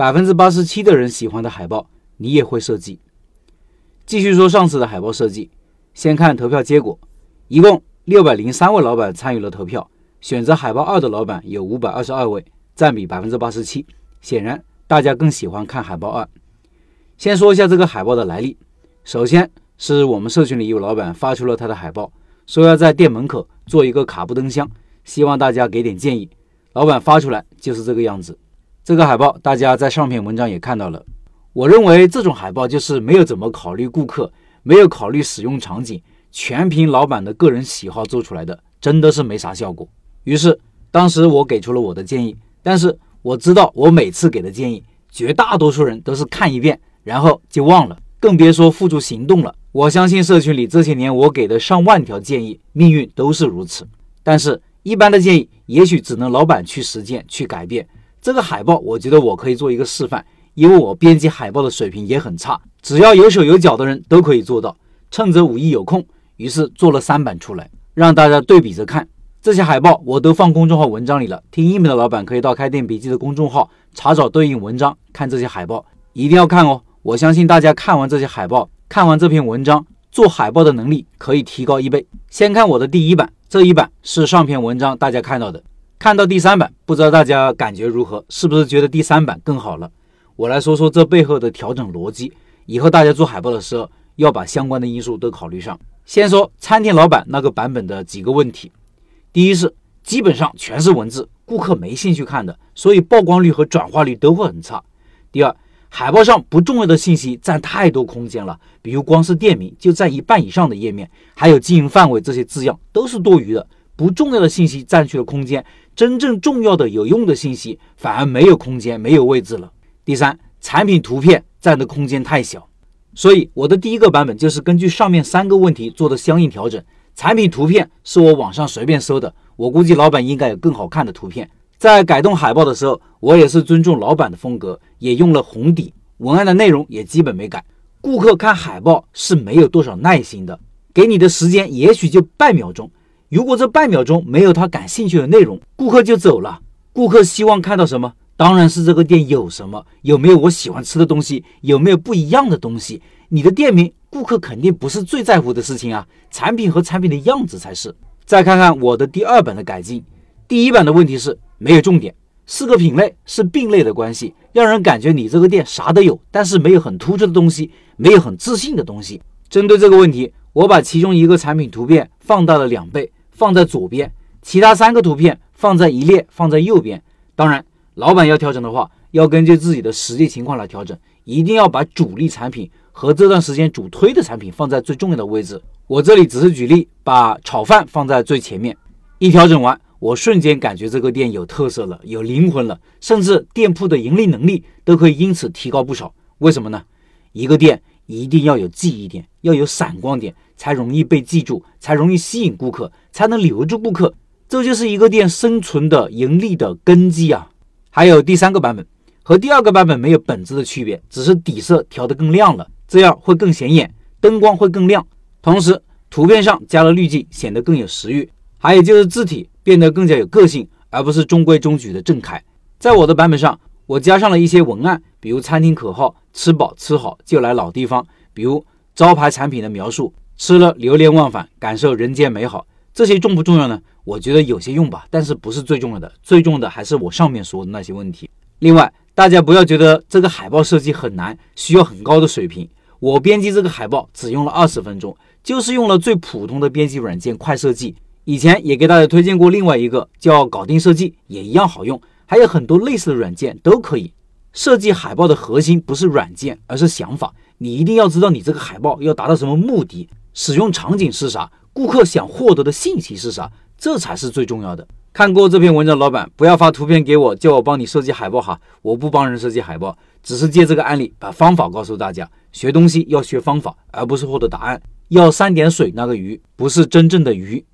百分之八十七的人喜欢的海报，你也会设计。继续说上次的海报设计，先看投票结果，一共六百零三位老板参与了投票，选择海报二的老板有五百二十二位，占比百分之八十七。显然，大家更喜欢看海报二。先说一下这个海报的来历，首先是我们社群里有老板发出了他的海报，说要在店门口做一个卡布灯箱，希望大家给点建议。老板发出来就是这个样子。这个海报大家在上篇文章也看到了。我认为这种海报就是没有怎么考虑顾客，没有考虑使用场景，全凭老板的个人喜好做出来的，真的是没啥效果。于是当时我给出了我的建议，但是我知道我每次给的建议，绝大多数人都是看一遍然后就忘了，更别说付诸行动了。我相信社群里这些年我给的上万条建议，命运都是如此。但是一般的建议，也许只能老板去实践去改变。这个海报，我觉得我可以做一个示范。因为我编辑海报的水平也很差，只要有手有脚的人都可以做到。趁着五一有空，于是做了三版出来，让大家对比着看。这些海报我都放公众号文章里了，听音频的老板可以到开店笔记的公众号查找对应文章，看这些海报，一定要看哦。我相信大家看完这些海报，看完这篇文章，做海报的能力可以提高一倍。先看我的第一版，这一版是上篇文章大家看到的，看到第三版，不知道大家感觉如何？是不是觉得第三版更好了？我来说说这背后的调整逻辑。以后大家做海报的时候，要把相关的因素都考虑上。先说餐厅老板那个版本的几个问题：第一是基本上全是文字，顾客没兴趣看的，所以曝光率和转化率都会很差。第二，海报上不重要的信息占太多空间了，比如光是店名就占一半以上的页面，还有经营范围这些字样都是多余的，不重要的信息占据了空间，真正重要的有用的信息反而没有空间，没有位置了。第三，产品图片占的空间太小，所以我的第一个版本就是根据上面三个问题做的相应调整。产品图片是我网上随便搜的，我估计老板应该有更好看的图片。在改动海报的时候，我也是尊重老板的风格，也用了红底，文案的内容也基本没改。顾客看海报是没有多少耐心的，给你的时间也许就半秒钟，如果这半秒钟没有他感兴趣的内容，顾客就走了。顾客希望看到什么？当然是这个店有什么，有没有我喜欢吃的东西，有没有不一样的东西。你的店名，顾客肯定不是最在乎的事情啊，产品和产品的样子才是。再看看我的第二版的改进，第一版的问题是没有重点，四个品类是并类的关系，让人感觉你这个店啥都有，但是没有很突出的东西，没有很自信的东西。针对这个问题，我把其中一个产品图片放大了两倍，放在左边，其他三个图片放在一列，放在右边。当然。老板要调整的话，要根据自己的实际情况来调整，一定要把主力产品和这段时间主推的产品放在最重要的位置。我这里只是举例，把炒饭放在最前面。一调整完，我瞬间感觉这个店有特色了，有灵魂了，甚至店铺的盈利能力都可以因此提高不少。为什么呢？一个店一定要有记忆点，要有闪光点，才容易被记住，才容易吸引顾客，才能留住顾客。这就是一个店生存的盈利的根基啊！还有第三个版本和第二个版本没有本质的区别，只是底色调得更亮了，这样会更显眼，灯光会更亮。同时，图片上加了滤镜，显得更有食欲。还有就是字体变得更加有个性，而不是中规中矩的正楷。在我的版本上，我加上了一些文案，比如餐厅口号“吃饱吃好就来老地方”，比如招牌产品的描述“吃了流连忘返，感受人间美好”。这些重不重要呢？我觉得有些用吧，但是不是最重要的。最重要的还是我上面说的那些问题。另外，大家不要觉得这个海报设计很难，需要很高的水平。我编辑这个海报只用了二十分钟，就是用了最普通的编辑软件快设计。以前也给大家推荐过另外一个叫搞定设计，也一样好用。还有很多类似的软件都可以设计海报的核心不是软件，而是想法。你一定要知道你这个海报要达到什么目的，使用场景是啥。顾客想获得的信息是啥？这才是最重要的。看过这篇文章，老板不要发图片给我，叫我帮你设计海报哈。我不帮人设计海报，只是借这个案例把方法告诉大家。学东西要学方法，而不是获得答案。要三点水那个鱼，不是真正的鱼。